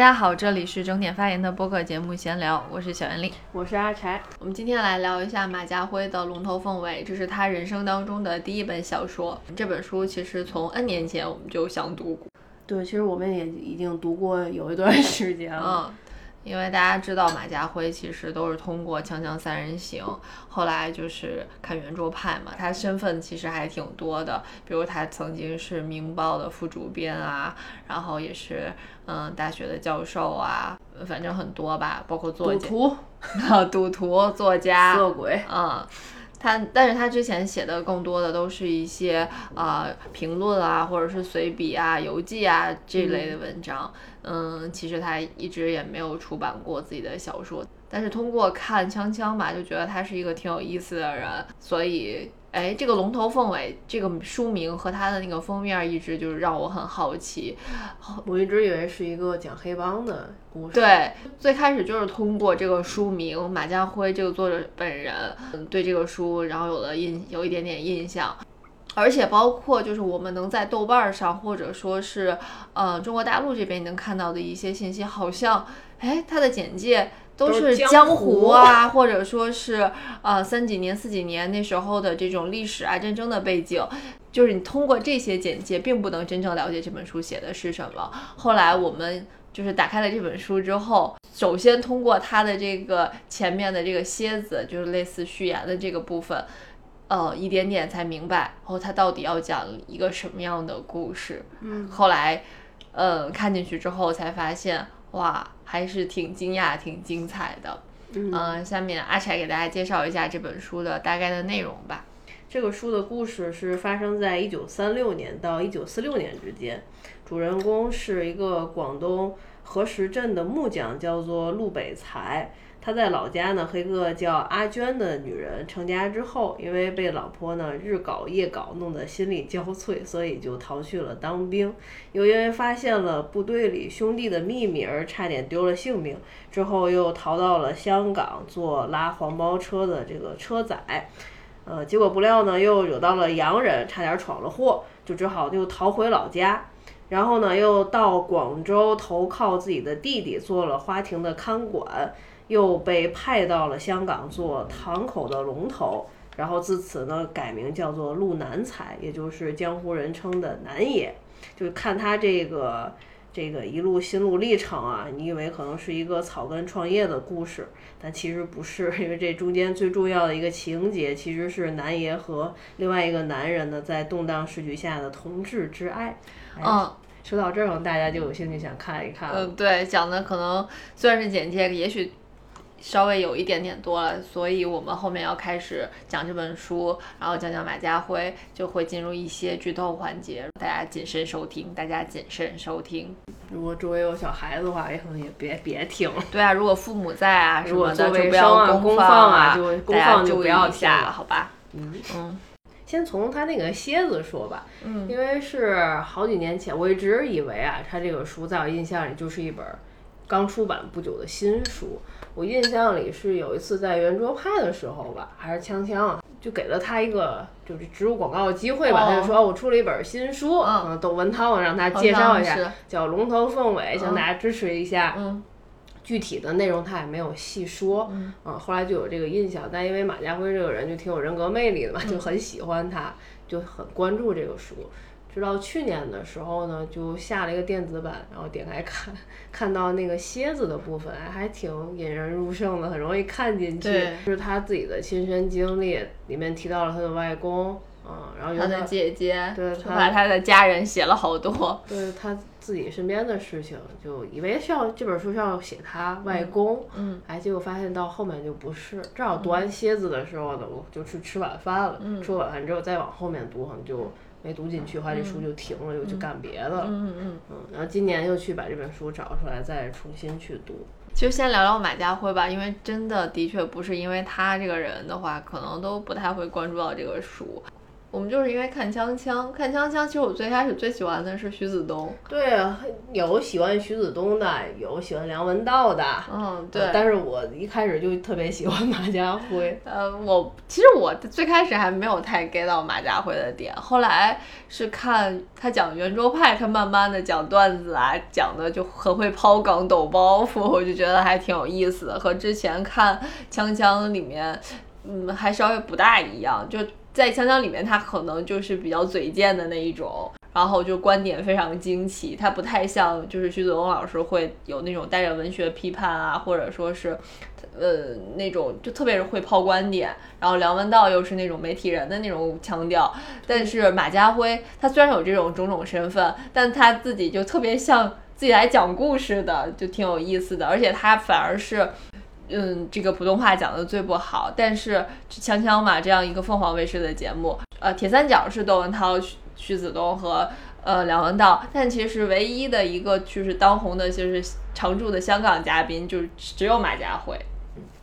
大家好，这里是整点发言的播客节目闲聊，我是小袁丽，我是阿柴。我们今天来聊一下马家辉的《龙头凤尾》，这是他人生当中的第一本小说。这本书其实从 N 年前我们就想读过，对，其实我们也已经读过有一段时间了。嗯，因为大家知道马家辉其实都是通过《锵锵三人行》，后来就是看圆桌派嘛，他身份其实还挺多的，比如他曾经是《明报》的副主编啊，然后也是嗯大学的教授啊，反正很多吧，包括作家、赌徒、赌徒、作家、色鬼，嗯。他，但是他之前写的更多的都是一些呃评论啊，或者是随笔啊、游记啊这类的文章。嗯，其实他一直也没有出版过自己的小说，但是通过看《锵锵》吧，就觉得他是一个挺有意思的人，所以。哎，这个龙头凤尾这个书名和他的那个封面一直就是让我很好奇。我一直以为是一个讲黑帮的故事。对，最开始就是通过这个书名，马家辉这个作者本人，嗯，对这个书，然后有了印，有一点点印象。而且包括就是我们能在豆瓣上，或者说是呃中国大陆这边能看到的一些信息，好像哎，它的简介。都是江湖啊，或者说是呃三几年、四几年那时候的这种历史啊、战争的背景，就是你通过这些简介，并不能真正了解这本书写的是什么。后来我们就是打开了这本书之后，首先通过它的这个前面的这个蝎子，就是类似序言的这个部分，呃，一点点才明白，哦，他到底要讲一个什么样的故事。嗯，后来，呃，看进去之后才发现。哇，还是挺惊讶、挺精彩的。嗯，下面阿柴给大家介绍一下这本书的大概的内容吧。这个书的故事是发生在一九三六年到一九四六年之间，主人公是一个广东河石镇的木匠，叫做陆北才。他在老家呢和一个叫阿娟的女人成家之后，因为被老婆呢日搞夜搞，弄得心力交瘁，所以就逃去了当兵。又因为发现了部队里兄弟的秘密而差点丢了性命，之后又逃到了香港做拉黄包车的这个车载。呃，结果不料呢又惹到了洋人，差点闯了祸，就只好又逃回老家。然后呢又到广州投靠自己的弟弟，做了花亭的看管。又被派到了香港做堂口的龙头，然后自此呢改名叫做陆南才，也就是江湖人称的南野。就看他这个这个一路心路历程啊，你以为可能是一个草根创业的故事，但其实不是，因为这中间最重要的一个情节其实是南爷和另外一个男人呢在动荡时局下的同志之爱。嗯，说到这儿，大家就有兴趣想看一看。嗯，对，讲的可能虽然是简介，也许。稍微有一点点多了，所以我们后面要开始讲这本书，然后讲讲马家辉，就会进入一些剧透环节，大家谨慎收听，大家谨慎收听。如果周围有小孩子的话，也可能也别别听。对啊，如果父母在啊什么的，就不要公放啊，就公放就不要听了，好吧？嗯嗯，先从他那个蝎子说吧，嗯，因为是好几年前，我一直以为啊，他这个书在我印象里就是一本刚出版不久的新书。我印象里是有一次在圆桌派的时候吧，还是锵锵啊，就给了他一个就是植入广告的机会吧。他就说我出了一本新书，嗯，窦文涛让他介绍一下，叫《龙头凤尾》，向大家支持一下。嗯，具体的内容他也没有细说。嗯，后来就有这个印象，但因为马家辉这个人就挺有人格魅力的嘛，就很喜欢他，就很关注这个书。直到去年的时候呢，就下了一个电子版，然后点开看，看到那个蝎子的部分，还挺引人入胜的，很容易看进去。就是他自己的亲身经历，里面提到了他的外公，嗯，然后他的姐姐，对，他把他的家人写了好多，对他自己身边的事情，就以为是要这本书是要写他外公，嗯，哎，结果发现到后面就不是。正好读完蝎子的时候呢，我就去吃晚饭了，吃晚饭之后再往后面读，可能就。没读进去，后来这书就停了，又去干别的了。嗯嗯嗯。然后今年又去把这本书找出来，再重新去读。其实先聊聊马家辉吧，因为真的的确不是因为他这个人的话，可能都不太会关注到这个书。我们就是因为看锵锵，看锵锵。其实我最开始最喜欢的是徐子东，对啊，有喜欢徐子东的，有喜欢梁文道的，嗯，对。但是我一开始就特别喜欢马家辉。呃，我其实我最开始还没有太 get 到马家辉的点，后来是看他讲圆桌派，他慢慢的讲段子啊，讲的就很会抛梗、抖包袱，我就觉得还挺有意思的，和之前看锵锵里面，嗯，还稍微不大一样，就。在锵锵里面，他可能就是比较嘴贱的那一种，然后就观点非常惊奇，他不太像就是徐子东老师会有那种带着文学批判啊，或者说是，呃，那种就特别是会抛观点。然后梁文道又是那种媒体人的那种腔调，但是马家辉他虽然有这种种种身份，但他自己就特别像自己来讲故事的，就挺有意思的，而且他反而是。嗯，这个普通话讲的最不好，但是锵锵嘛，这样一个凤凰卫视的节目，呃，铁三角是窦文涛、徐徐子东和呃梁文道，但其实唯一的一个就是当红的，就是常驻的香港嘉宾，就是只有马家辉。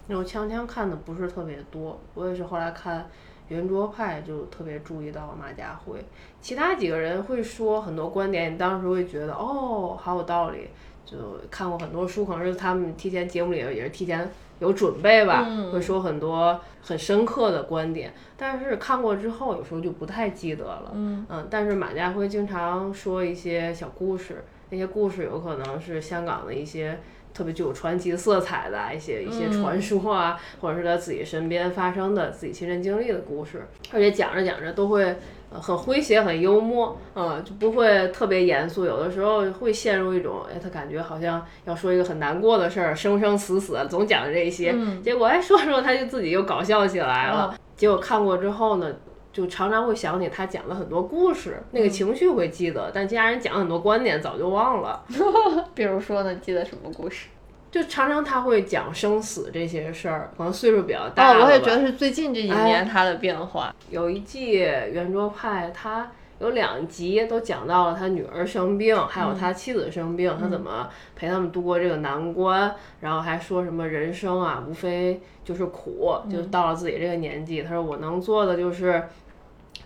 我锵锵看的不是特别多，我也是后来看圆桌派就特别注意到马家辉，其他几个人会说很多观点，你当时会觉得哦，好有道理。就看过很多书，可能是他们提前节目里也是提前有准备吧，会说很多很深刻的观点。但是看过之后，有时候就不太记得了。嗯嗯，但是马家辉经常说一些小故事，那些故事有可能是香港的一些特别具有传奇色彩的一些一些传说啊，或者是他自己身边发生的自己亲身经历的故事，而且讲着讲着都会。很诙谐，很幽默，嗯，就不会特别严肃。有的时候会陷入一种，哎，他感觉好像要说一个很难过的事儿，生生死死，总讲这些。结果哎，说说他就自己又搞笑起来了。结果看过之后呢，就常常会想起他讲了很多故事，那个情绪会记得，但其他人讲很多观点早就忘了。比如说呢，记得什么故事？就常常他会讲生死这些事儿，可能岁数比较大。哦，我也觉得是最近这几年他的变化。有一季圆桌派，他有两集都讲到了他女儿生病，还有他妻子生病，他怎么陪他们度过这个难关。然后还说什么人生啊，无非就是苦，就到了自己这个年纪，他说我能做的就是，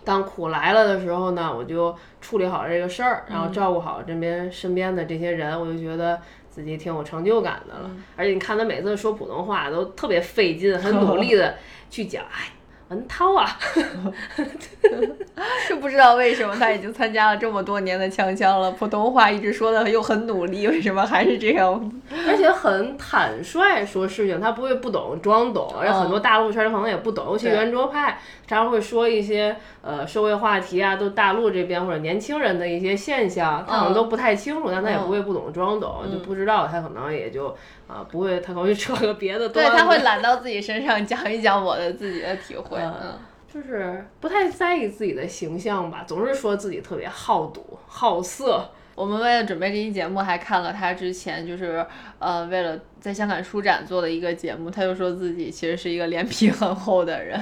当苦来了的时候呢，我就处理好这个事儿，然后照顾好这边身边的这些人，我就觉得。自己挺有成就感的了，而且你看他每次说普通话都特别费劲，很努力的去讲，哎。文涛啊，就不知道为什么他已经参加了这么多年的锵锵了，普通话一直说的又很努力，为什么还是这样？而且很坦率说事情，他不会不懂装懂，而且很多大陆圈的可能也不懂，尤其圆桌派常常会说一些呃社会话题啊，都大陆这边或者年轻人的一些现象，他可能都不太清楚，但他也不会不懂装懂，就不知道他可能也就。啊，不会，太高，就扯个别的。对他会揽到自己身上讲一讲我的自己的体会，嗯，就是不太在意自己的形象吧，总是说自己特别好赌好色。我们为了准备这期节目，还看了他之前就是呃，为了在香港书展做的一个节目，他就说自己其实是一个脸皮很厚的人，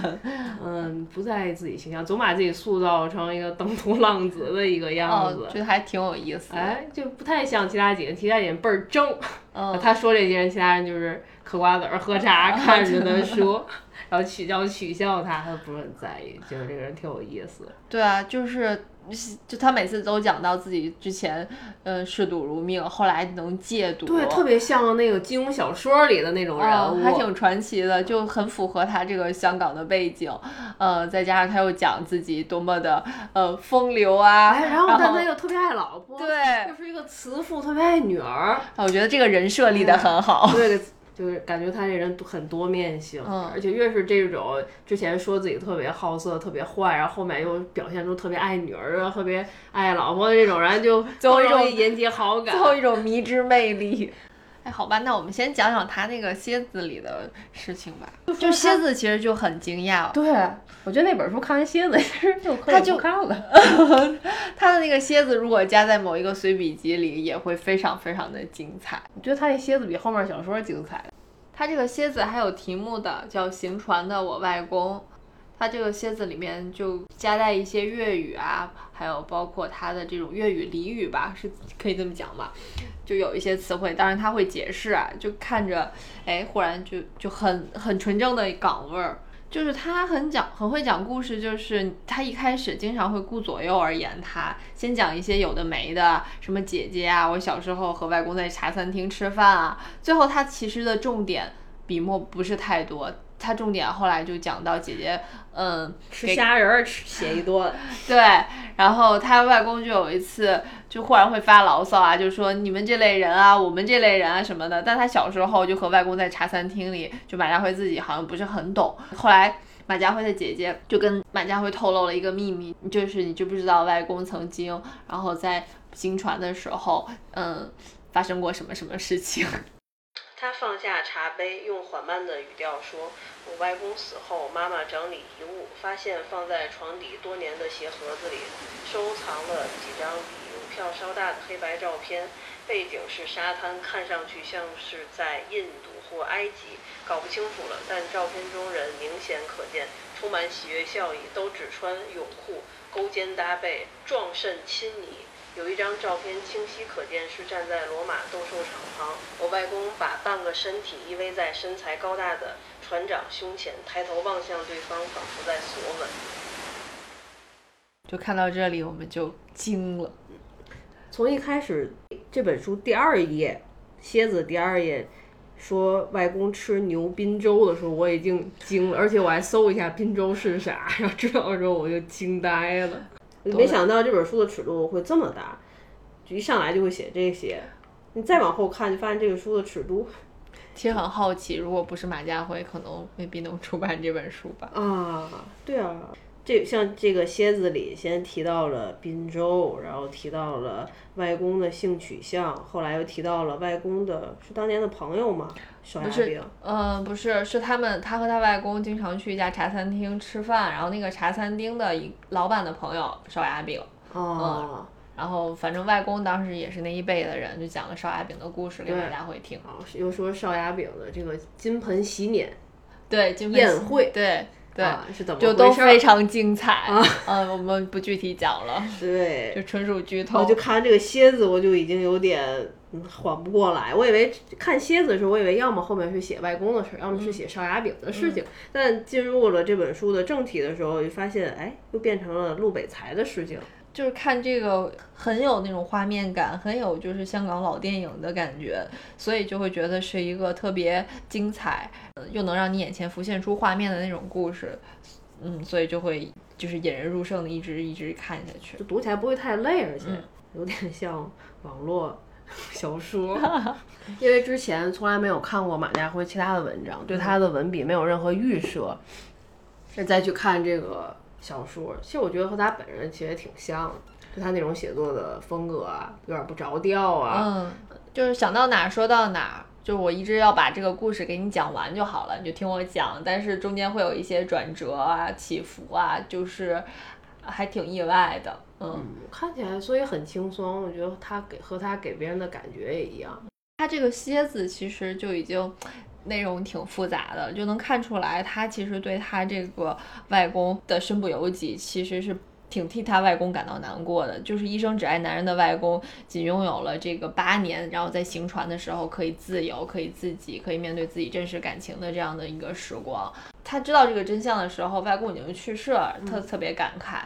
嗯，不在意自己形象，总把自己塑造成一个登徒 浪子的一个样子，觉得还挺有意思。哎，就不太像其他几个，其他几个倍儿正。嗯，他说这些人，其他人就是嗑瓜子儿、喝茶，看着他 说，然后取笑取笑他，他不是很在意，觉得这个人挺有意思。对啊，就是。就他每次都讲到自己之前，呃，嗜赌如命，后来能戒赌，对，特别像那个金庸小说里的那种人物，还挺传奇的，就很符合他这个香港的背景，呃，再加上他又讲自己多么的呃风流啊，然后但他又特别爱老婆，对，又是一个慈父，特别爱女儿，我觉得这个人设立的很好，对。就是感觉他这人很多面性，而且越是这种之前说自己特别好色、特别坏，然后后面又表现出特别爱女儿啊、特别爱老婆的这种人，就最后一种引起好感，最后一种迷之魅力。哎，好吧，那我们先讲讲他那个蝎子里的事情吧。就蝎子其实就很惊讶。对，我觉得那本书看完蝎子 其实就他就不看了。他的那个蝎子如果加在某一个随笔集里，也会非常非常的精彩。我觉得他那蝎子比后面小说精彩。他这个蝎子还有题目的，叫《行船的我外公》。它这个蝎子里面就夹带一些粤语啊，还有包括它的这种粤语俚语吧，是可以这么讲吧？就有一些词汇，当然他会解释啊，就看着，哎，忽然就就很很纯正的港味儿。就是他很讲很会讲故事，就是他一开始经常会顾左右而言他，先讲一些有的没的，什么姐姐啊，我小时候和外公在茶餐厅吃饭啊，最后他其实的重点笔墨不是太多。他重点后来就讲到姐姐，嗯，吃虾仁儿吃写一顿，对，然后他外公就有一次就忽然会发牢骚啊，就说你们这类人啊，我们这类人啊什么的。但他小时候就和外公在茶餐厅里，就马家辉自己好像不是很懂。后来马家辉的姐姐就跟马家辉透露了一个秘密，就是你知不知道外公曾经然后在行船的时候，嗯，发生过什么什么事情。他放下茶杯，用缓慢的语调说：“我外公死后，妈妈整理遗物，发现放在床底多年的鞋盒子里收藏了几张比邮票稍大的黑白照片，背景是沙滩，看上去像是在印度或埃及，搞不清楚了。但照片中人明显可见，充满喜悦笑意，都只穿泳裤，勾肩搭背，壮甚亲昵。”有一张照片清晰可见，是站在罗马斗兽场旁。我外公把半个身体依偎在身材高大的船长胸前，抬头望向对方，仿佛在索吻。就看到这里，我们就惊了。从一开始，这本书第二页，蝎子第二页说外公吃牛滨粥的时候，我已经惊了，而且我还搜一下滨州是啥，然后知道之后我就惊呆了。没想到这本书的尺度会这么大，就一上来就会写这些。你再往后看，就发现这个书的尺度。其实很好奇，如果不是马家辉，可能未必能出版这本书吧？啊，对啊。这像这个蝎子里先提到了滨州，然后提到了外公的性取向，后来又提到了外公的是当年的朋友吗？烧鸭饼？嗯，不是，是他们，他和他外公经常去一家茶餐厅吃饭，然后那个茶餐厅的一老板的朋友烧鸭饼。哦。然后反正外公当时也是那一辈的人，就讲了烧鸭饼的故事给大家会听。哦，又说烧鸭饼的这个金盆洗脸，对，宴会，对。对，是怎么就都非常精彩啊！嗯，我们不具体讲了，对，就纯属剧透。我就看完这个蝎子，我就已经有点缓不过来。我以为看蝎子的时候，我以为要么后面是写外公的事，要么是写烧鸭饼的事情。但进入了这本书的正题的时候，就发现，哎，又变成了陆北才的事情。就是看这个很有那种画面感，很有就是香港老电影的感觉，所以就会觉得是一个特别精彩，又能让你眼前浮现出画面的那种故事，嗯，所以就会就是引人入胜的，一直一直看下去，就读起来不会太累，而且有点像网络 小说，因为之前从来没有看过马家辉其他的文章，对他的文笔没有任何预设，再去看这个。小说，其实我觉得和他本人其实挺像，就他那种写作的风格啊，有点不着调啊。嗯，就是想到哪说到哪，就是我一直要把这个故事给你讲完就好了，你就听我讲。但是中间会有一些转折啊、起伏啊，就是还挺意外的。嗯，看起来所以很轻松，我觉得他给和他给别人的感觉也一样。他这个蝎子其实就已经。内容挺复杂的，就能看出来，他其实对他这个外公的身不由己，其实是挺替他外公感到难过的。就是一生只爱男人的外公，仅拥有了这个八年，然后在行船的时候可以自由，可以自己，可以面对自己真实感情的这样的一个时光。他知道这个真相的时候，外公已经去世了，他特别感慨。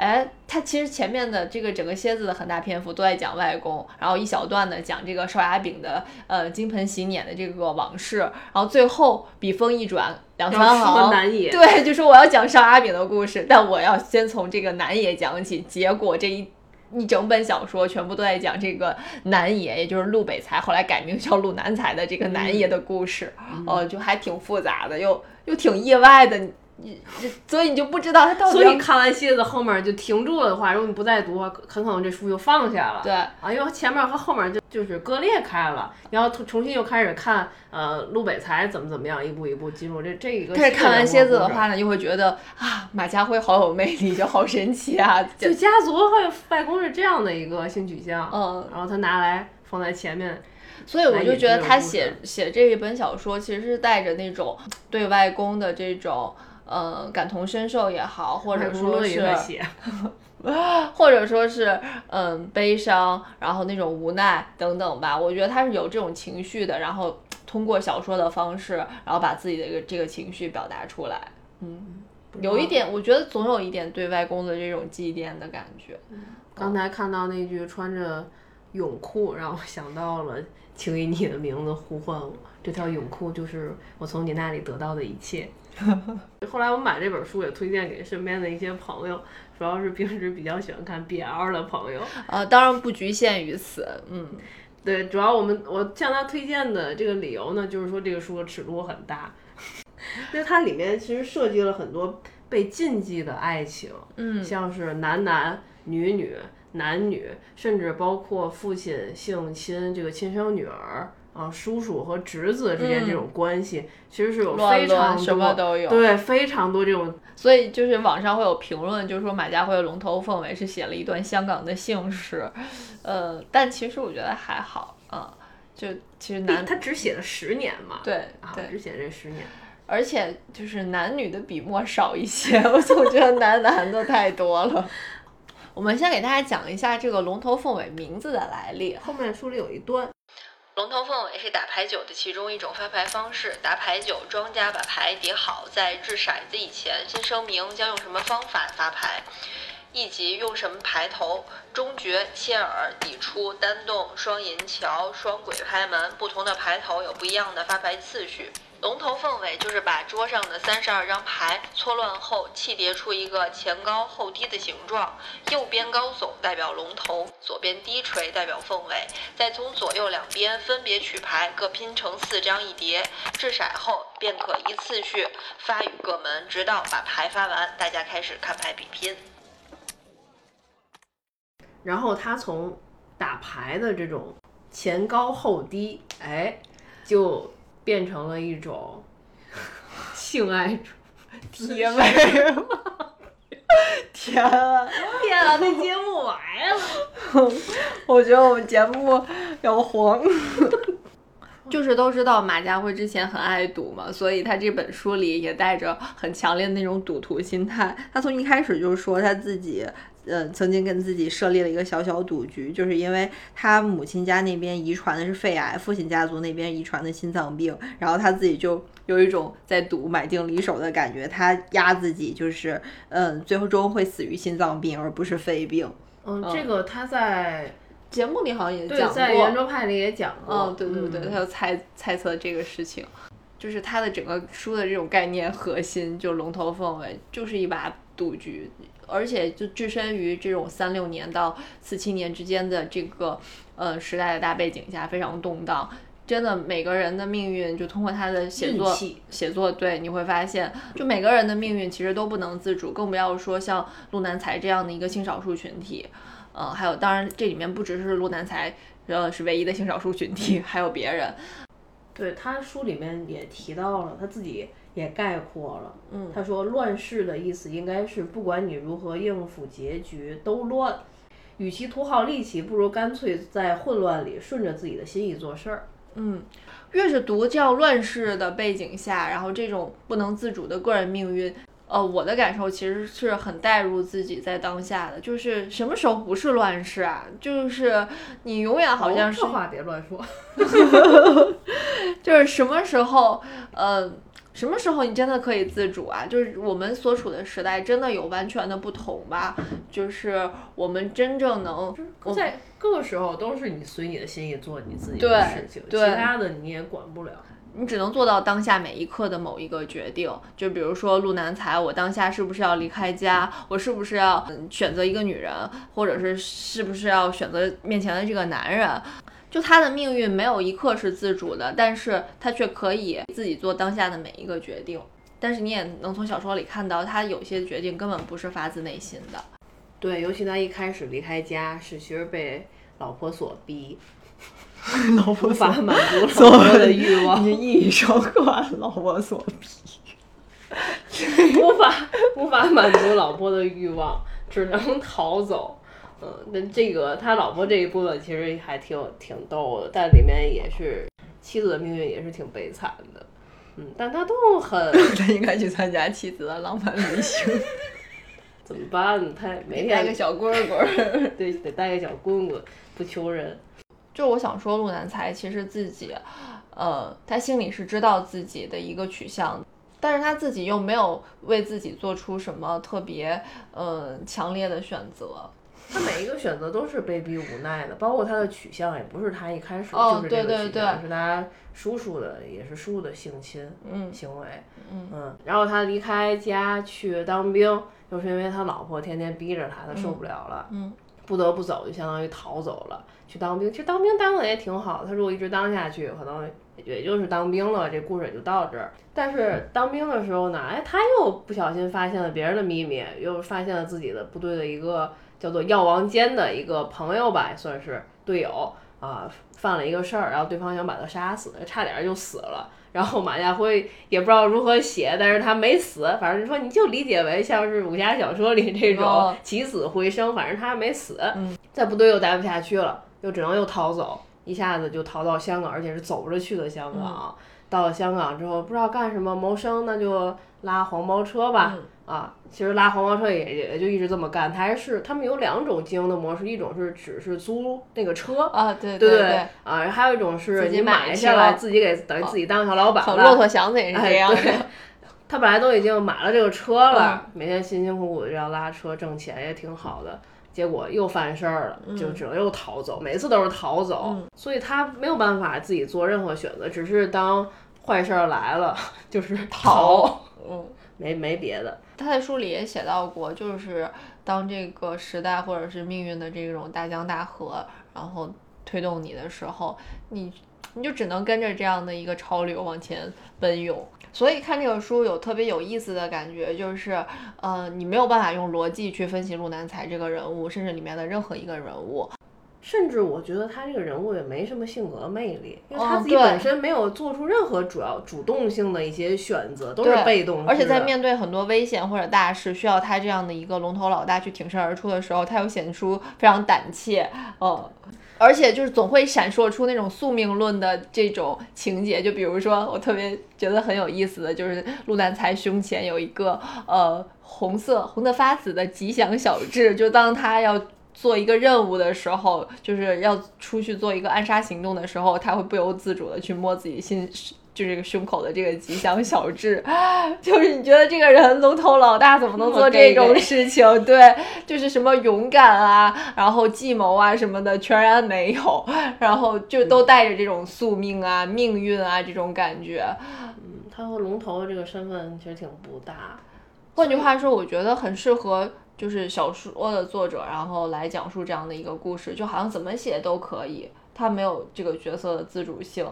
哎，他其实前面的这个整个蝎子的很大篇幅都在讲外公，然后一小段呢讲这个烧鸭饼的呃金盆洗脸的这个往事，然后最后笔锋一转，两三行，对，就说我要讲烧鸭饼的故事，但我要先从这个南野讲起。结果这一一整本小说全部都在讲这个南野，也就是陆北才，后来改名叫陆南才的这个南野的故事，呃，就还挺复杂的，又又挺意外的。你所以你就不知道他到底。所以看完蝎子后面就停住了的话，如果你不再读，很可能这书就放下了。对啊，因为前面和后面就就是割裂开了，然后重新又开始看呃陆北才怎么怎么样，一步一步进入这这一个。但是看完蝎子的话呢，又会觉得啊马家辉好有魅力，就好神奇啊！就家族和外公是这样的一个性取向，嗯，然后他拿来放在前面，所以我就觉得他写写这一本小说其实是带着那种对外公的这种。呃，感同身受也好，或者说是，或者说是，嗯，悲伤，然后那种无奈等等吧。我觉得他是有这种情绪的，然后通过小说的方式，然后把自己的一个这个情绪表达出来。嗯，有一点，我觉得总有一点对外公的这种祭奠的感觉。刚才看到那句穿着泳裤，让我想到了，请以你的名字呼唤我。这条泳裤就是我从你那里得到的一切。后来我买这本书也推荐给身边的一些朋友，主要是平时比较喜欢看 BL 的朋友。呃，当然不局限于此。嗯，对，主要我们我向他推荐的这个理由呢，就是说这个书的尺度很大，因为它里面其实设计了很多被禁忌的爱情，嗯，像是男男、女女、男女，甚至包括父亲性侵这个亲生女儿。啊，叔叔和侄子之间这种关系，其实是有非常什么都有，对，非常多这种。所以就是网上会有评论，就是说马家辉的龙头凤尾是写了一段香港的姓氏，呃，但其实我觉得还好啊，就其实男他只写了十年嘛，对对，只写这十年，而且就是男女的笔墨少一些，我总觉得男男的太多了。我们先给大家讲一下这个龙头凤尾名字的来历，后面书里有一段。龙头凤尾是打牌九的其中一种发牌方式。打牌九，庄家把牌叠好，在掷骰子以前，先声明将用什么方法发牌，以及用什么牌头，中绝、切耳、底出、单洞、双银桥、双鬼拍门，不同的牌头有不一样的发牌次序。龙头凤尾就是把桌上的三十二张牌搓乱后砌叠出一个前高后低的形状，右边高耸代表龙头，左边低垂代表凤尾，再从左右两边分别取牌，各拼成四张一叠，掷骰后便可依次序发与各门，直到把牌发完，大家开始看牌比拼。然后他从打牌的这种前高后低，哎，就。变成了一种 性爱体验 吗？天啊！天啊！那节目完了！我觉得我们节目要黄。就是都知道马家辉之前很爱赌嘛，所以他这本书里也带着很强烈的那种赌徒心态。他从一开始就说他自己。嗯，曾经跟自己设立了一个小小赌局，就是因为他母亲家那边遗传的是肺癌，父亲家族那边遗传的心脏病，然后他自己就有一种在赌买定离手的感觉，他压自己就是，嗯，最后终会死于心脏病而不是肺病。嗯，这个他在节目里好像也讲过，在圆桌派里也讲过。嗯，对对对，他就猜猜测这个事情，就是他的整个书的这种概念核心，就龙头凤尾，就是一把赌局。而且就置身于这种三六年到四七年之间的这个呃时代的大背景下，非常动荡。真的，每个人的命运就通过他的写作写作，对你会发现，就每个人的命运其实都不能自主，更不要说像陆南才这样的一个性少数群体。呃，还有，当然这里面不只是陆南才，呃，是唯一的性少数群体，还有别人。对他书里面也提到了他自己。也概括了，嗯，他说乱世的意思应该是不管你如何应付结局都乱，与其图耗力气，不如干脆在混乱里顺着自己的心意做事儿。嗯，越是读这样乱世的背景下，然后这种不能自主的个人命运，呃，我的感受其实是很带入自己在当下的，就是什么时候不是乱世啊？就是你永远好像是，这话别乱说，就是什么时候，呃。什么时候你真的可以自主啊？就是我们所处的时代真的有完全的不同吧？就是我们真正能在各个时候都是你随你的心意做你自己的事情，其他的你也管不了。你只能做到当下每一刻的某一个决定。就比如说陆南才，我当下是不是要离开家？我是不是要选择一个女人？或者是是不是要选择面前的这个男人？就他的命运没有一刻是自主的，但是他却可以自己做当下的每一个决定。但是你也能从小说里看到，他有些决定根本不是发自内心的。对，尤其他一开始离开家是其实被老婆所逼，老婆无法满足老婆的欲望，你一双关，老婆所逼，无法无法满足老婆的欲望，只能逃走。嗯，那这个他老婆这一部分其实还挺挺逗的，但里面也是妻子的命运也是挺悲惨的。嗯，但他都很，他应该去参加妻子的浪漫旅行。怎么办？他每天带个小棍棍，对，得带个小棍棍，不求人。就我想说，陆南才其实自己，呃，他心里是知道自己的一个取向。但是他自己又没有为自己做出什么特别呃强烈的选择。他每一个选择都是被逼无奈的，包括他的取向也不是他一开始哦就是这个取向，对是他叔叔的，也是叔叔的性侵嗯行为。嗯然后他离开家去当兵，就是因为他老婆天天逼着他，他受不了了，嗯不得不走，就相当于逃走了，去当兵。其实当兵当的也挺好，他如果一直当下去，可能也就是当兵了，这故事也就到这儿。但是当兵的时候呢，哎，他又不小心发现了别人的秘密，又发现了自己的部队的一个叫做药王坚的一个朋友吧，也算是队友啊，犯了一个事儿，然后对方想把他杀死，差点就死了。然后马家辉也不知道如何写，但是他没死，反正说你就理解为像是武侠小说里这种哦起死回生，反正他没死。嗯在部队又待不下去了，又只能又逃走，一下子就逃到香港，而且是走着去的香港。到了香港之后，不知道干什么谋生，那就拉黄包车吧。嗯啊，其实拉黄包车也也就一直这么干。他还是他们有两种经营的模式，一种是只是租那个车。啊，对对对，啊，还有一种是自己你买下来，自己给等于自己当小老板小了。骆驼祥子也是这样。他本来都已经买了这个车了，嗯每天辛辛苦苦的这样拉车挣钱，也挺好的。结果又犯事儿了，就只能又逃走，每次都是逃走，嗯所以他没有办法自己做任何选择，只是当坏事儿来了 就是逃，嗯，没没别的。他在书里也写到过，就是当这个时代或者是命运的这种大江大河，然后推动你的时候，你你就只能跟着这样的一个潮流往前奔涌。所以看这个书有特别有意思的感觉，就是，呃，你没有办法用逻辑去分析陆南才这个人物，甚至里面的任何一个人物。甚至我觉得他这个人物也没什么性格魅力，因为哦他自己本身没有做出任何主要主动性的一些选择，都是被动的。而且在面对很多危险或者大事，需要他这样的一个龙头老大去挺身而出的时候，他又显出非常胆怯，嗯，而且就是总会闪烁出那种宿命论的这种情节。就比如说，我特别觉得很有意思的就是陆南才胸前有一个呃红色红的发紫的吉祥小痣，就当他要。做一个任务的时候，就是要出去做一个暗杀行动的时候，他会不由自主的去摸自己心，就这个胸口的这个吉祥小痣，就是你觉得这个人龙头老大怎么能做这种事情？对，就是什么勇敢啊，然后计谋啊什么的全然没有，然后就都带着这种宿命啊、命运啊这种感觉。嗯，他和龙头的这个身份其实挺不搭。换句话说，我觉得很适合就是小说的作者，然后来讲述这样的一个故事，就好像怎么写都可以，他没有这个角色的自主性。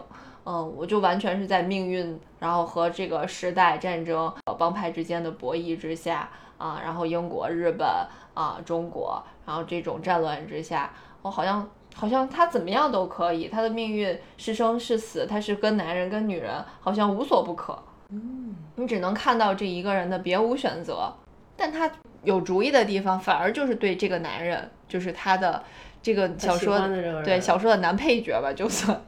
嗯，我就完全是在命运，然后和这个时代战争、帮派之间的博弈之下啊，然后英国、日本啊、中国，然后这种战乱之下，我好像好像他怎么样都可以，他的命运是生是死，他是跟男人跟女人，好像无所不可。嗯，你只能看到这一个人的别无选择，但他有主意的地方，反而就是对这个男人，就是他的这个小说对小说的男配角吧，就算。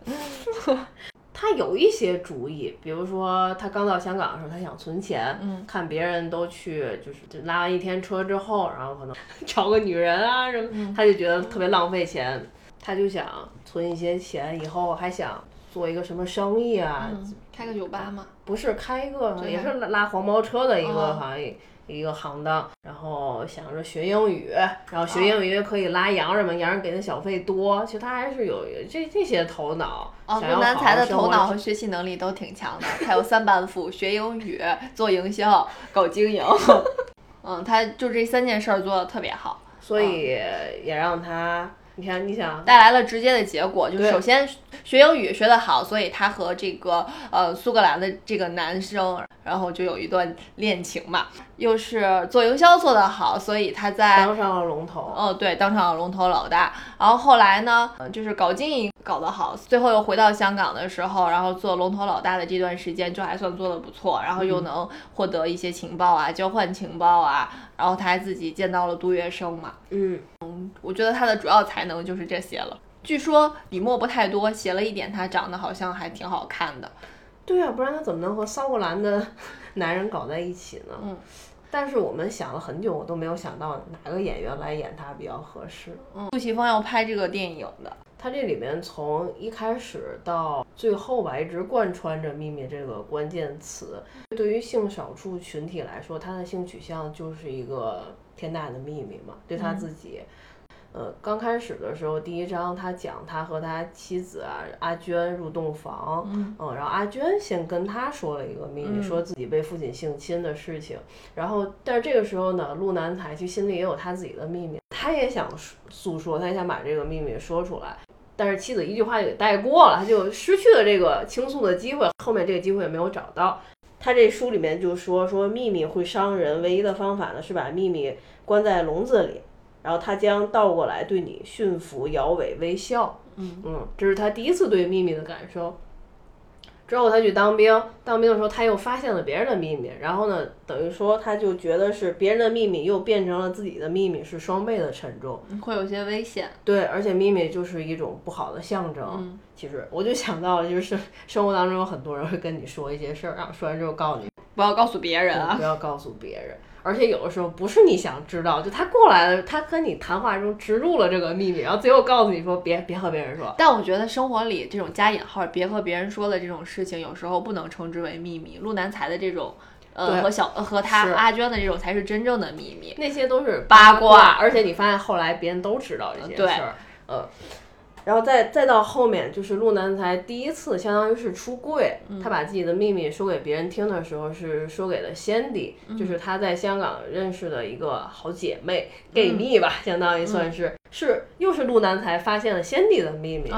他有一些主意，比如说他刚到香港的时候，他想存钱，嗯。看别人都去，就是就拉完一天车之后，然后可能 找个女人啊什么，嗯。他就觉得特别浪费钱，他就想存一些钱，以后还想做一个什么生意啊，嗯，开个酒吧吗。不是开一个，也是拉拉黄包车的一个哦好像一一个行当，然后想着学英语，然后学英语可以拉洋人嘛，洋人给的小费多，其实他还是有这这些头脑，啊，想要陆南才的头脑和学习能力都挺强的，他有三板斧：学英语、做营销、搞经营。嗯，他就这三件事儿做的特别好。所以也让他，你看，你想，带来了直接的结果，就是首先学英语学得好，所以他和这个呃苏格兰的这个男生，然后就有一段恋情嘛。又是做营销做得好，所以他在当上了龙头，嗯对当上了龙头老大。然后后来呢，呃就是搞经营搞得好，最后又回到香港的时候，然后做龙头老大的这段时间就还算做得不错，然后又能获得一些情报啊，交换情报啊，然后他还自己见到了杜月笙嘛。嗯嗯，我觉得他的主要才能就是这些了。据说笔墨不太多，写了一点他长得好像还挺好看的。对呀、不然他怎么能和骚格兰的男人搞在一起呢？嗯。但是我们想了很久，我都没有想到哪个演员来演他比较合适。嗯，杜琪峰要拍这个电影的，他这里面从一开始到最后吧，一直贯穿着“秘密”这个关键词。对于性少数群体来说，他的性取向就是一个天大的秘密嘛，对他自己。呃，刚开始的时候，第一章他讲他和他妻子啊阿娟入洞房，嗯，然后阿娟先跟他说了一个秘密，说自己被父亲性侵的事情。然后，但是这个时候呢，陆南才其实心里也有他自己的秘密，他也想诉说，他也想把这个秘密说出来。但是妻子一句话就给带过了，他就失去了这个倾诉的机会，后面这个机会也没有找到。他这书里面就说说秘密会伤人，唯一的方法呢是把秘密关在笼子里。然后他将倒过来对你驯服、摇尾、微笑。嗯嗯，这是他第一次对秘密的感受。之后他去当兵，当兵的时候他又发现了别人的秘密，然后呢，等于说他就觉得是别人的秘密又变成了自己的秘密，是双倍的沉重，会有些危险。对，而且秘密就是一种不好的象征。嗯，其实我就想到了，就是生活当中有很多人会跟你说一些事儿，然后说完之后告诉你不要告诉别人啊，不要告诉别人。而且有的时候不是你想知道，就他过来了，他跟你谈话中植入了这个秘密，然后最后告诉你说别别和别人说。但我觉得生活里这种加引号别和别人说的这种事情，有时候不能称之为秘密。陆南才的这种，呃，和小和他阿娟的这种才是真正的秘密，那些都是八卦。而且你发现后来别人都知道这些事儿，呃。然后再再到后面，就是陆南才第一次相当于是出柜，他把自己的秘密说给别人听的时候，是说给了仙迪，就是他在香港认识的一个好姐妹，gay 蜜吧，相当于算是是又是陆南才发现了先帝的秘密。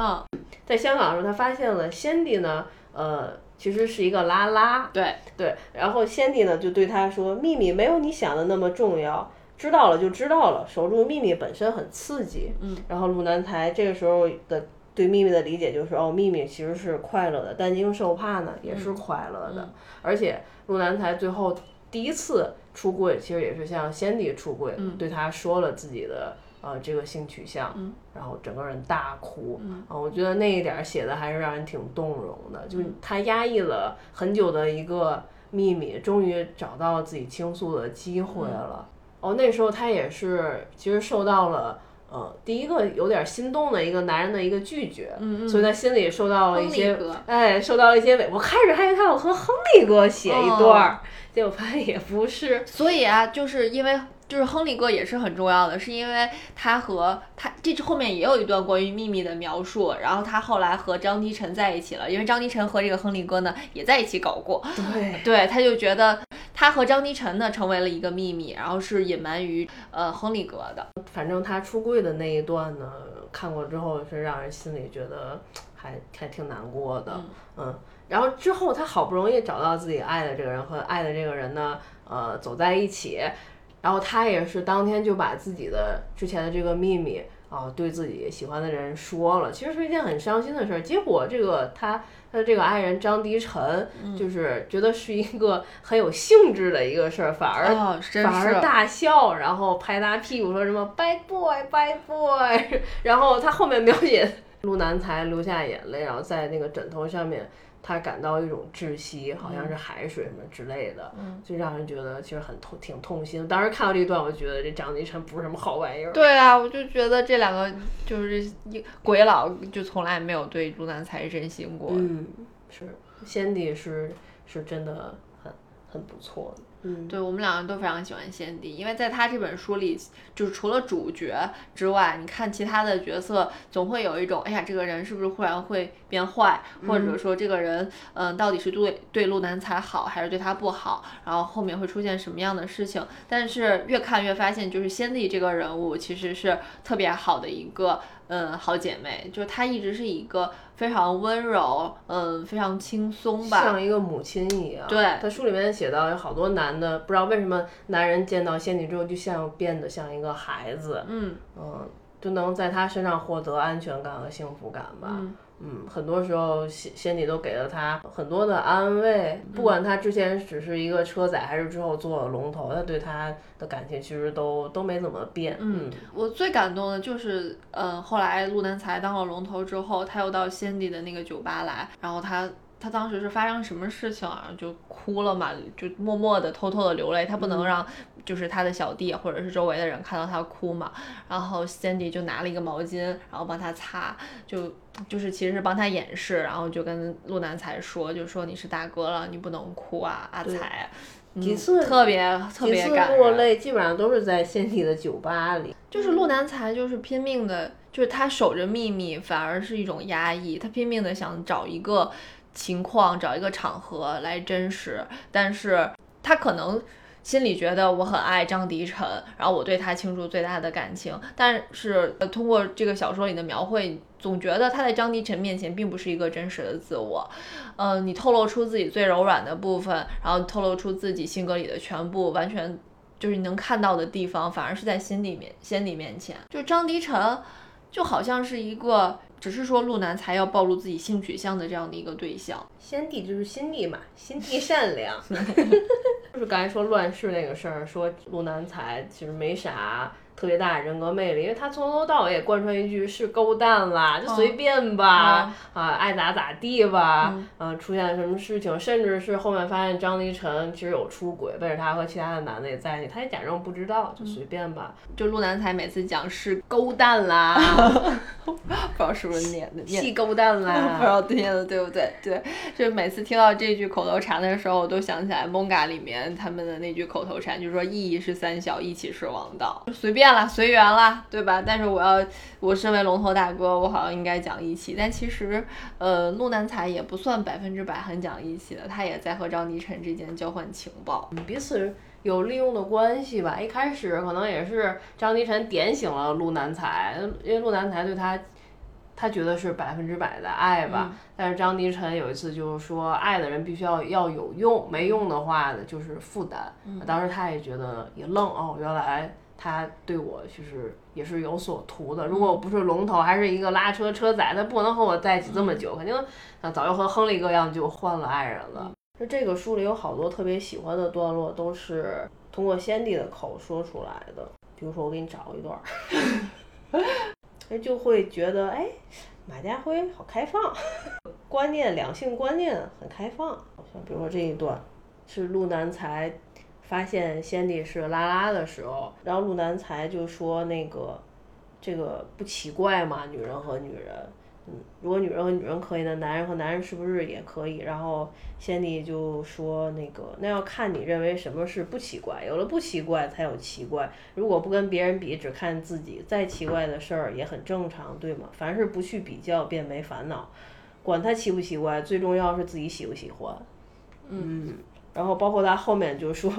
在香港的时候，他发现了先帝呢，呃，其实是一个拉拉。对对，然后先帝呢就对他说，秘密没有你想的那么重要。知道了就知道了，守住秘密本身很刺激。嗯，然后陆南才这个时候的对秘密的理解就是，哦，秘密其实是快乐的，担惊受怕呢也是快乐的。而且陆南才最后第一次出柜，其实也是向先帝出柜，对他说了自己的呃这个性取向，然后整个人大哭。啊，我觉得那一点写的还是让人挺动容的，就是他压抑了很久的一个秘密，终于找到自己倾诉的机会了。哦，那时候他也是，其实受到了，呃，第一个有点心动的一个男人的一个拒绝，嗯嗯，所以他心里受到了一些，哎，受到了一些委。我开始还以为他要和亨利哥写一段，结果发现也不是。所以啊，就是因为。就是亨利哥也是很重要的，是因为他和他这后面也有一段关于秘密的描述，然后他后来和张迪晨在一起了，因为张迪晨和这个亨利哥呢也在一起搞过，对对，他就觉得他和张迪晨呢成为了一个秘密，然后是隐瞒于呃亨利格的。反正他出柜的那一段呢，看过之后是让人心里觉得还还挺难过的，嗯，然后之后他好不容易找到自己爱的这个人和爱的这个人呢，呃，走在一起。然后他也是当天就把自己的之前的这个秘密啊，对自己喜欢的人说了，其实是一件很伤心的事儿。结果这个他他的这个爱人张迪晨，就是觉得是一个很有兴致的一个事儿，反而反而大笑，然后拍他屁股说什么 “bad boy bad boy”，然后他后面描写陆南才流下眼泪，然后在那个枕头上面。他感到一种窒息，好像是海水什么之类的，就让人觉得其实很痛，挺痛心。当时看到这段，我就觉得这张迪晨不是什么好玩意儿。对啊，我就觉得这两个就是一鬼佬，就从来没有对陆南才真心过。嗯，是，先帝是是真的很很不错的。嗯，对我们两个都非常喜欢先帝，因为在他这本书里，就是除了主角之外，你看其他的角色，总会有一种，哎呀，这个人是不是忽然会变坏，或者说这个人，嗯，到底是对对陆南才好，还是对他不好，然后后面会出现什么样的事情？但是越看越发现，就是先帝这个人物其实是特别好的一个。嗯，好姐妹，就是她一直是一个非常温柔，嗯，非常轻松吧，像一个母亲一样。对，她书里面写到有好多男的，不知道为什么男人见到仙女之后就像变得像一个孩子，嗯嗯，就能在她身上获得安全感和幸福感吧。嗯，很多时候仙仙女都给了他很多的安慰，不管他之前只是一个车载，还是之后做了龙头，他对他的感情其实都都没怎么变。嗯，我最感动的就是，嗯，后来陆南才当了龙头之后，他又到仙帝的那个酒吧来，然后他。他当时是发生什么事情啊？就哭了嘛，就默默的、偷偷的流泪。他不能让就是他的小弟或者是周围的人看到他哭嘛。然后 Cindy 就拿了一个毛巾，然后帮他擦，就就是其实是帮他掩饰。然后就跟陆南才说，就说你是大哥了，你不能哭啊，阿才。几次特别特别感落泪，基本上都是在 Cindy 的酒吧里。就是陆南才就是拼命的，就是他守着秘密，反而是一种压抑。他拼命的想找一个。情况找一个场合来真实，但是他可能心里觉得我很爱张迪晨，然后我对他倾注最大的感情，但是通过这个小说里的描绘，总觉得他在张迪晨面前并不是一个真实的自我。呃，你透露出自己最柔软的部分，然后透露出自己性格里的全部，完全就是你能看到的地方，反而是在心里面，心里面前，就张迪晨就好像是一个。只是说路南才要暴露自己性取向的这样的一个对象，先帝就是心地嘛，心地善良。就是刚才说乱世那个事儿，说路南才其实没啥。特别大人格魅力，因为他从头到尾也贯穿一句是勾蛋啦，就随便吧，啊，爱咋咋地吧，嗯，出现了什么事情，甚至是后面发现张黎晨其实有出轨，背着他和其他的男的也在一起，他也假装不知道，就随便吧。就陆南才每次讲是勾蛋啦，不知道是不是念的，气勾蛋啦，不知道念的对不对？对，就每次听到这句口头禅的时候，我都想起来《蒙嘎》里面他们的那句口头禅，就是说意义是三小，一起是王道，随便。随缘了，对吧？但是我要，我身为龙头大哥，我好像应该讲义气。但其实，呃，陆南才也不算百分之百很讲义气的，他也在和张迪晨之间交换情报，彼此有利用的关系吧。一开始可能也是张迪晨点醒了陆南才，因为陆南才对他，他觉得是百分之百的爱吧。但是张迪晨有一次就是说，爱的人必须要要有用，没用的话呢就是负担。当时他也觉得也愣哦，原来。他对我其实也是有所图的。如果我不是龙头，还是一个拉车车载，他不能和我在一起这么久，肯定啊早就和亨利哥一样就换了爱人了。就这个书里有好多特别喜欢的段落，都是通过先帝的口说出来的。比如说，我给你找一段，哎，就会觉得哎，马家辉好开放，观念两性观念很开放。好像比如说这一段是陆南才。发现先帝是拉拉的时候，然后陆南才就说那个，这个不奇怪嘛？女人和女人，嗯，如果女人和女人可以，那男人和男人是不是也可以？然后先帝就说那个，那要看你认为什么是不奇怪，有了不奇怪才有奇怪。如果不跟别人比，只看自己，再奇怪的事儿也很正常，对吗？凡事不去比较，便没烦恼。管他奇不奇怪，最重要是自己喜不喜欢。嗯。然后包括他后面就说，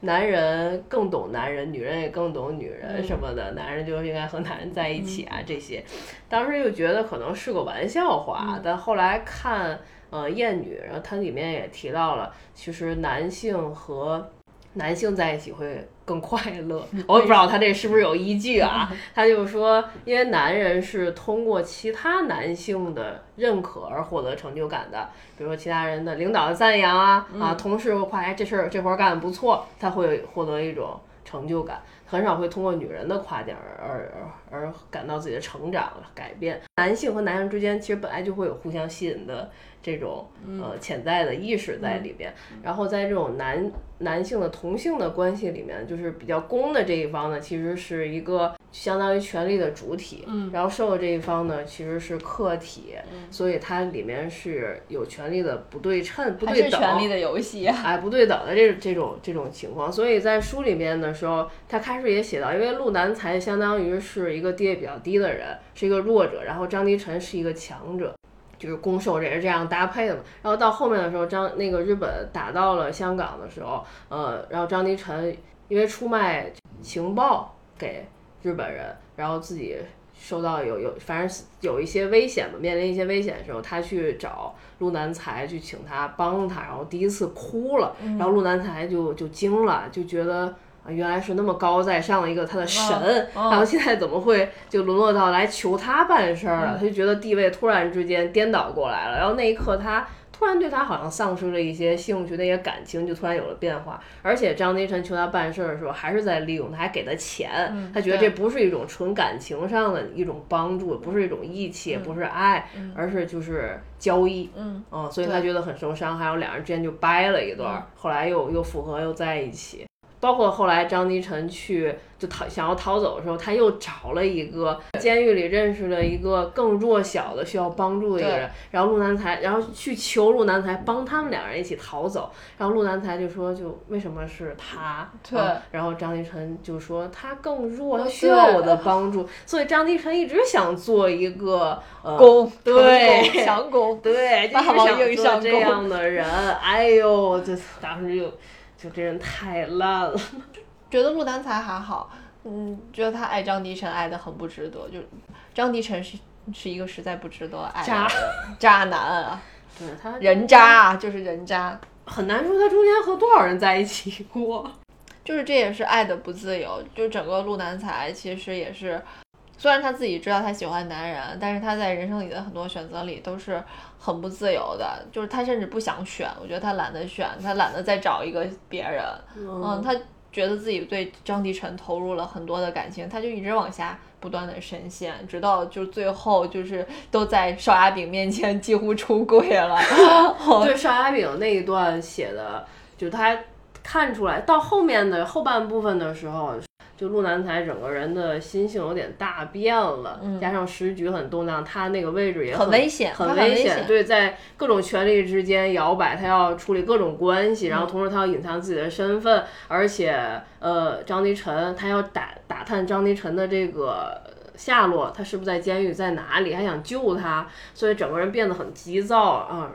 男人更懂男人，女人也更懂女人什么的，男人就应该和男人在一起啊这些。当时又觉得可能是个玩笑话，但后来看呃《艳女》，然后它里面也提到了，其实男性和男性在一起会。更快乐，我也不知道他这是不是有依据啊？他就说，因为男人是通过其他男性的认可而获得成就感的，比如说其他人的领导的赞扬啊，啊，同事夸哎这事儿这活儿干得不错，他会获得一种成就感，很少会通过女人的夸奖而而而感到自己的成长改变。男性和男人之间其实本来就会有互相吸引的。这种呃潜在的意识在里边，然后在这种男男性的同性的关系里面，就是比较攻的这一方呢，其实是一个相当于权力的主体，嗯，然后受的这一方呢，其实是客体，嗯，所以它里面是有权力的不对称、不对等，权力的游戏，哎，不对等的这这种这种情况，所以在书里面的时候，他开始也写到，因为陆南才相当于是一个地位比较低的人，是一个弱者，然后张迪晨是一个强者。就是攻守也是这样搭配的嘛，然后到后面的时候，张那个日本打到了香港的时候，呃，然后张迪晨因为出卖情报给日本人，然后自己受到有有反正有一些危险嘛，面临一些危险的时候，他去找陆南才去请他帮他，然后第一次哭了，然后陆南才就就惊了，就觉得。原来是那么高在上的一个他的神，然后现在怎么会就沦落到来求他办事儿了？他就觉得地位突然之间颠倒过来了。然后那一刻，他突然对他好像丧失了一些兴趣，那些感情就突然有了变化。而且张金晨求他办事儿的时候，还是在利用他，还给他钱。他觉得这不是一种纯感情上的一种帮助，不是一种义气，也不是爱，而是就是交易。嗯，所以他觉得很受伤，还有两人之间就掰了一段，后来又又复合，又在一起。包括后来张迪晨去就逃想要逃走的时候，他又找了一个监狱里认识了一个更弱小的需要帮助的一个人，然后陆南才然后去求陆南才帮他们两人一起逃走，然后陆南才就说就为什么是他？对，然后张迪晨就说他更弱，他需要我的帮助，所以张迪晨一直想做一个攻，对，强攻，对，就是想做这样的人。哎呦，这当时就。就这人太烂了，觉得陆南才还好，嗯，觉得他爱张迪晨爱的很不值得，就张迪晨是是一个实在不值得爱渣。渣男啊，对他人渣就是人渣，很难说他中间和多少人在一起过，就是这也是爱的不自由，就整个陆南才其实也是。虽然他自己知道他喜欢男人，但是他在人生里的很多选择里都是很不自由的，就是他甚至不想选。我觉得他懒得选，他懒得再找一个别人。嗯，他觉得自己对张迪晨投入了很多的感情，他就一直往下不断的深陷，直到就最后就是都在邵亚炳面前几乎出柜了。对邵亚炳那一段写的，就他看出来到后面的后半部分的时候。就陆南才整个人的心性有点大变了，加上时局很动荡，他那个位置也很危险，很危险。对，在各种权力之间摇摆，他要处理各种关系，然后同时他要隐藏自己的身份，而且呃，张迪晨他要打打探张迪晨的这个下落，他是不是在监狱，在哪里，还想救他，所以整个人变得很急躁啊。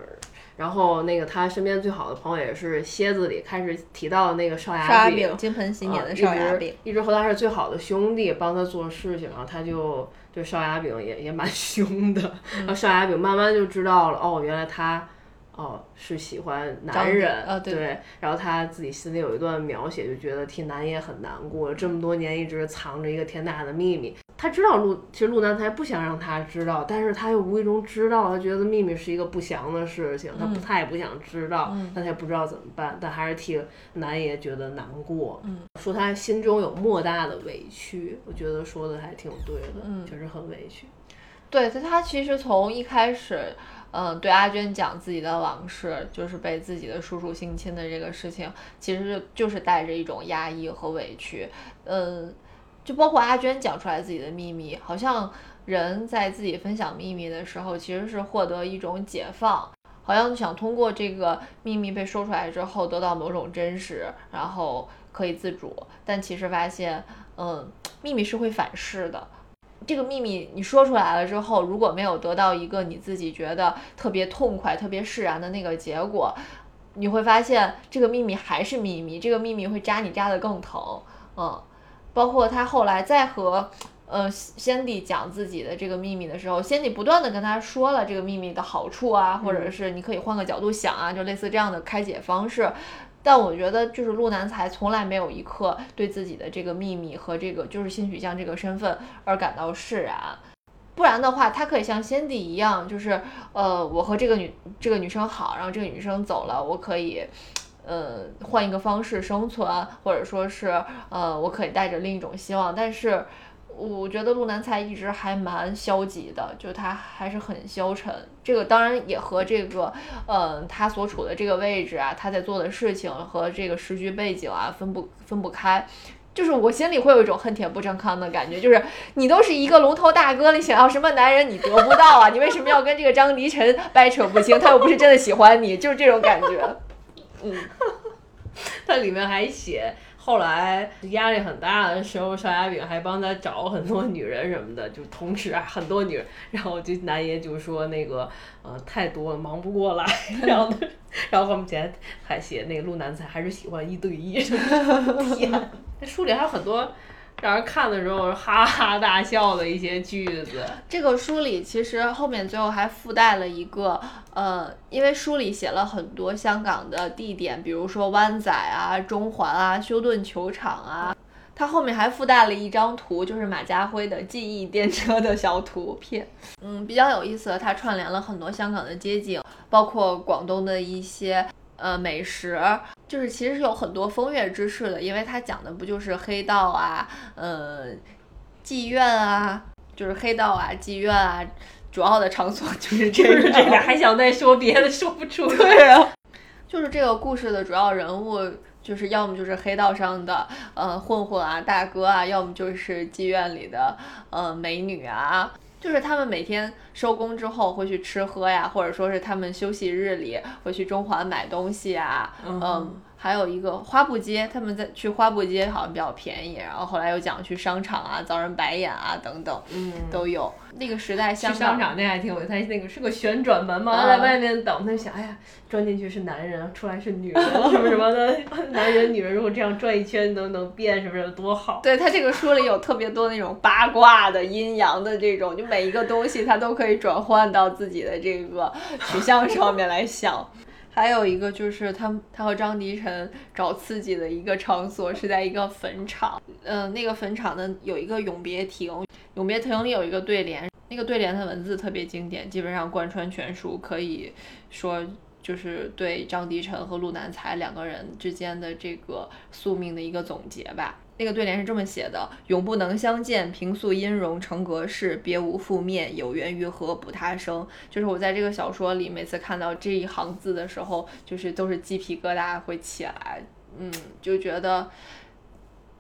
然后那个他身边最好的朋友也是蝎子里开始提到那个少牙饼，金盆洗脸的少牙饼，一直和他是最好的兄弟，帮他做事情，然后他就对少牙饼也也蛮 凶的。然后少牙饼慢慢就知道了，哦，原来他哦是喜欢男人，对。然后他自己心里有一段描写，就觉得替男也很难过，这么多年一直藏着一个天大的秘密。他知道陆，其实陆南才不想让他知道，但是他又无意中知道，他觉得秘密是一个不祥的事情，他不，他也不想知道，但他也不知道怎么办，但还是替南爷觉得难过，说他心中有莫大的委屈，我觉得说的还挺对的，确实很委屈。对，他他其实从一开始，嗯，对阿娟讲自己的往事，就是被自己的叔叔性侵的这个事情，其实就是带着一种压抑和委屈，嗯。就包括阿娟讲出来自己的秘密，好像人在自己分享秘密的时候，其实是获得一种解放，好像想通过这个秘密被说出来之后，得到某种真实，然后可以自主。但其实发现，嗯，秘密是会反噬的。这个秘密你说出来了之后，如果没有得到一个你自己觉得特别痛快、特别释然的那个结果，你会发现这个秘密还是秘密，这个秘密会扎你扎得更疼，嗯。包括他后来再和，呃，先帝讲自己的这个秘密的时候，先帝不断的跟他说了这个秘密的好处啊，或者是你可以换个角度想啊，就类似这样的开解方式。但我觉得就是陆南才从来没有一刻对自己的这个秘密和这个就是性取向这个身份而感到释然，不然的话，他可以像先帝一样，就是呃，我和这个女这个女生好，然后这个女生走了，我可以。呃，换一个方式生存，或者说是，呃，我可以带着另一种希望。但是，我觉得陆南才一直还蛮消极的，就他还是很消沉。这个当然也和这个，呃，他所处的这个位置啊，他在做的事情和这个时局背景啊分不分不开。就是我心里会有一种恨铁不成钢的感觉，就是你都是一个龙头大哥，你想要什么男人你得不到啊？你为什么要跟这个张迪晨掰扯不清？他又不是真的喜欢你，就是这种感觉。嗯，他里面还写，后来压力很大的时候，邵雅饼还帮他找很多女人什么的，就同时啊很多女人，然后就南爷就说那个呃太多了，忙不过来，然后 然后我们前还写那个陆南才还是喜欢一对一，天，那书里还有很多。让人看的时候哈哈大笑的一些句子。这个书里其实后面最后还附带了一个，呃，因为书里写了很多香港的地点，比如说湾仔啊、中环啊、休顿球场啊。它后面还附带了一张图，就是马家辉的记忆电车的小图片。嗯，比较有意思的，它串联了很多香港的街景，包括广东的一些呃美食，就是其实是有很多风月之事的，因为它讲的不就是黑道啊，呃，妓院啊，就是黑道啊，妓院啊，主要的场所 就是这个。这个 还想再说别的，说不出。对啊，就是这个故事的主要人物。就是要么就是黑道上的呃混混啊大哥啊，要么就是妓院里的呃美女啊，就是他们每天收工之后会去吃喝呀，或者说是他们休息日里会去中环买东西啊，嗯。还有一个花布街，他们在去花布街好像比较便宜，然后后来又讲去商场啊，遭人白眼啊等等，嗯，都有。那个时代，去商场那还挺有意那个是个旋转门嘛，在外面等，他就想，哎呀，钻进去是男人，出来是女人，什么什么的，男人女人如果这样转一圈能能变，什么什么多好？对他这个书里有特别多那种八卦的阴阳的这种，就每一个东西他都可以转换到自己的这个取向上面来想。还有一个就是他他和张迪晨找刺激的一个场所是在一个坟场，嗯，那个坟场呢有一个永别亭，永别亭里有一个对联，那个对联的文字特别经典，基本上贯穿全书，可以说就是对张迪晨和陆南才两个人之间的这个宿命的一个总结吧。那个对联是这么写的：永不能相见，平素音容成隔世；别无覆面，有缘于何不他生。就是我在这个小说里，每次看到这一行字的时候，就是都是鸡皮疙瘩会起来，嗯，就觉得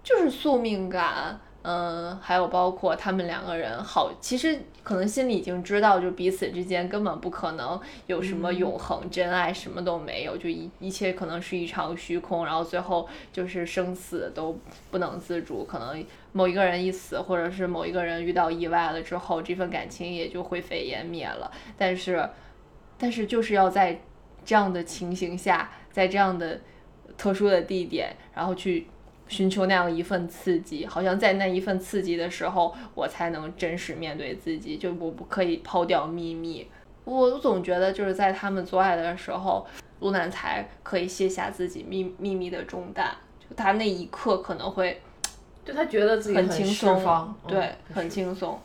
就是宿命感。嗯，还有包括他们两个人，好，其实可能心里已经知道，就彼此之间根本不可能有什么永恒真爱，什么都没有，就一一切可能是一场虚空，然后最后就是生死都不能自主，可能某一个人一死，或者是某一个人遇到意外了之后，这份感情也就灰飞烟灭了。但是，但是就是要在这样的情形下，在这样的特殊的地点，然后去。寻求那样一份刺激，好像在那一份刺激的时候，我才能真实面对自己，就我不可以抛掉秘密。我总觉得就是在他们做爱的时候，陆南才可以卸下自己秘秘密的重担，就他那一刻可能会，就他觉得自己很轻松，对，很轻松，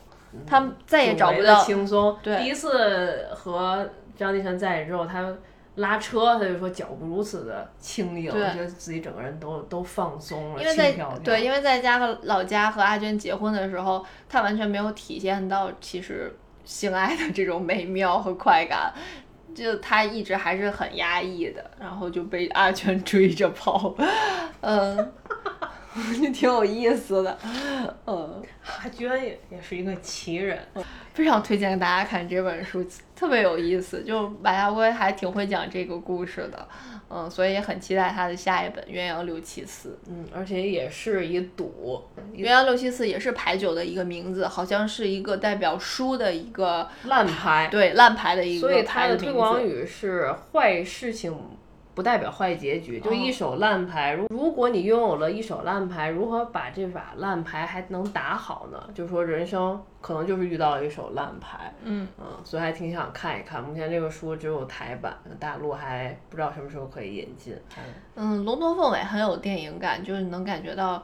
他再也找不到轻松。对，第一次和张迪晨在一起之后，他。拉车，他就说脚步如此的轻盈，觉得自己整个人都都放松了，因为在对，因为在家和老家和阿娟结婚的时候，他完全没有体现到其实性爱的这种美妙和快感，就他一直还是很压抑的，然后就被阿娟追着跑，嗯。就挺有意思的，嗯，阿娟也也是一个奇人，非常推荐大家看这本书，特别有意思。就马家辉还挺会讲这个故事的，嗯，所以也很期待他的下一本《鸳鸯六七四》。嗯，而且也是一赌，《鸳鸯六七四》也是牌九的一个名字，好像是一个代表书的一个烂牌，对烂牌的一个，所以它的推广语是坏事情。不代表坏结局，就一手烂牌。如如果你拥有了一手烂牌，如何把这把烂牌还能打好呢？就说人生可能就是遇到了一手烂牌，嗯嗯，所以还挺想看一看。目前这个书只有台版，大陆还不知道什么时候可以引进。嗯，龙头凤尾很有电影感，就是能感觉到。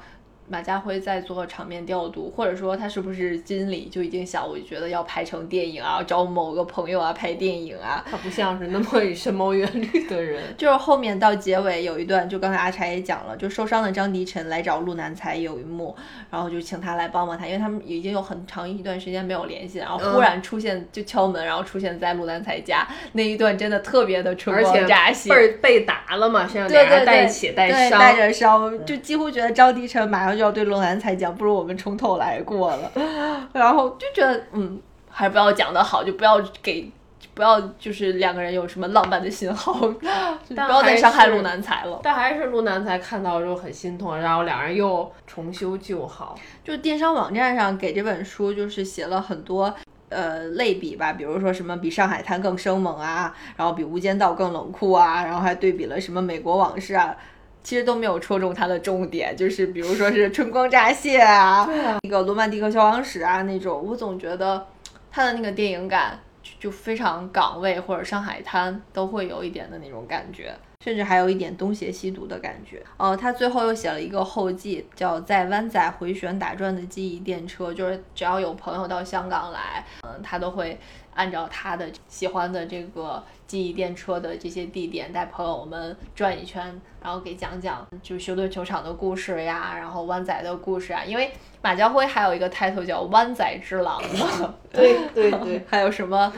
马家辉在做场面调度，或者说他是不是心里就已经想，我就觉得要拍成电影啊，找某个朋友啊拍电影啊。他不像是那么深谋远虑的人。就是后面到结尾有一段，就刚才阿柴也讲了，就受伤的张迪晨来找陆南才有一幕，然后就请他来帮帮他，因为他们已经有很长一段时间没有联系，然后忽然出现就敲门，然后出现在陆南才家那一段真的特别的春光乍泄，被被打了嘛，身上对带血带伤，带着伤，就几乎觉得张迪晨马上。就要对罗南才讲，不如我们从头来过了，然后就觉得，嗯，还是不要讲的好，就不要给，不要就是两个人有什么浪漫的信号，不要再伤害陆南才了。但还是陆南才看到之后很心痛，然后两人又重修旧好。就电商网站上给这本书就是写了很多呃类比吧，比如说什么比上海滩更生猛啊，然后比无间道更冷酷啊，然后还对比了什么美国往事啊。其实都没有戳中他的重点，就是比如说是春光乍泄啊，那个罗曼蒂克消亡史啊那种，我总觉得他的那个电影感就非常港味或者上海滩都会有一点的那种感觉，甚至还有一点东邪西毒的感觉。哦，他最后又写了一个后记，叫在湾仔回旋打转的记忆电车，就是只要有朋友到香港来，嗯，他都会按照他的喜欢的这个记忆电车的这些地点带朋友们转一圈，然后给讲讲就休顿球场的故事呀，然后湾仔的故事啊，因为马家辉还有一个 title 叫湾仔之狼嘛，对 对对，还有什么、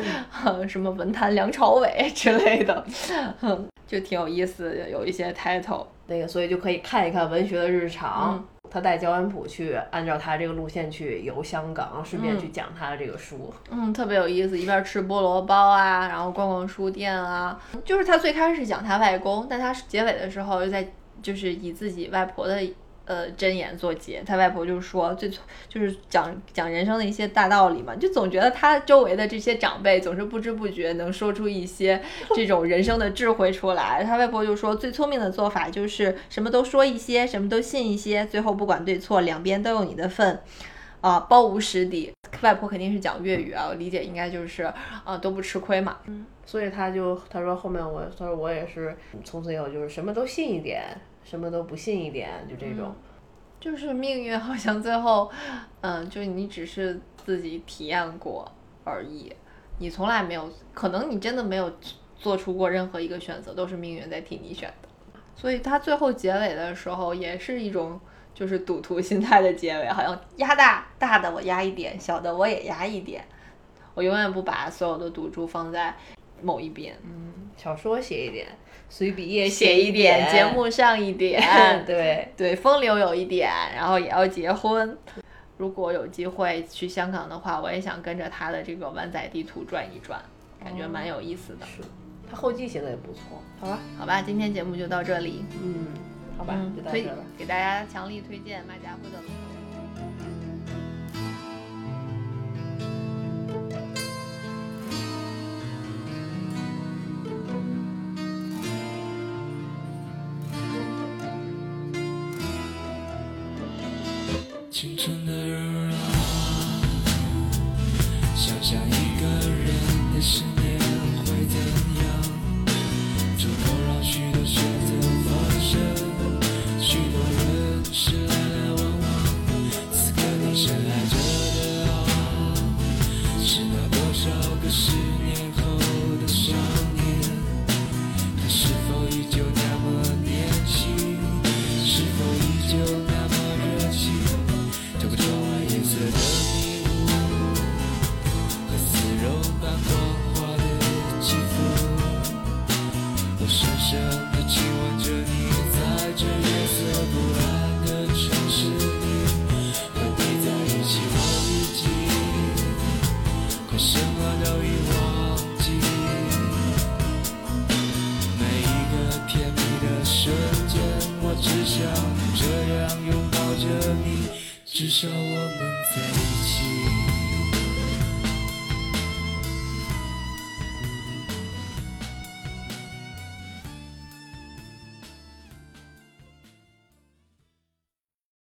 呃什么文坛梁朝伟之类的，嗯就挺有意思的，有一些 title。那个所以就可以看一看文学的日常。嗯他带焦恩普去按照他这个路线去游香港，顺便去讲他的这个书。嗯，特别有意思，一边吃菠萝包啊，然后逛逛书店啊。就是他最开始讲他外公，但他结尾的时候又在就是以自己外婆的呃真言作结。他外婆就说最就是讲讲人生的一些大道理嘛，就总觉得他周围的这些长辈总是不知不觉能说出一些这种人生的智慧出来。他外婆就说最聪明的做法就是什么都说一些，什么都信一些，最后不管对错，两边都有你的份。啊，包无实底。外婆肯定是讲粤语啊，我理解应该就是啊都不吃亏嘛。嗯所以他就他说后面我他说我也是从此以后就是什么都信一点，什么都不信一点，就这种。就是命运好像最后，嗯，就你只是自己体验过而已，你从来没有，可能你真的没有做出过任何一个选择，都是命运在替你选的。所以他最后结尾的时候也是一种就是赌徒心态的结尾，好像压大大的我压一点，小的我也压一点，我永远不把所有的赌注放在某一边。嗯小说写一点，随笔也写一一点，节目上一点，对，对，风流有一点，然后也要结婚。如果有机会去香港的话，我也想跟着他的这个湾仔地图转一转，感觉蛮有意思的。是，他后记写的也不错。好吧，好吧，今天节目就到这里。嗯，好吧，嗯就到这儿吧。给大家强力推荐马家辉的《青春的人啊想像一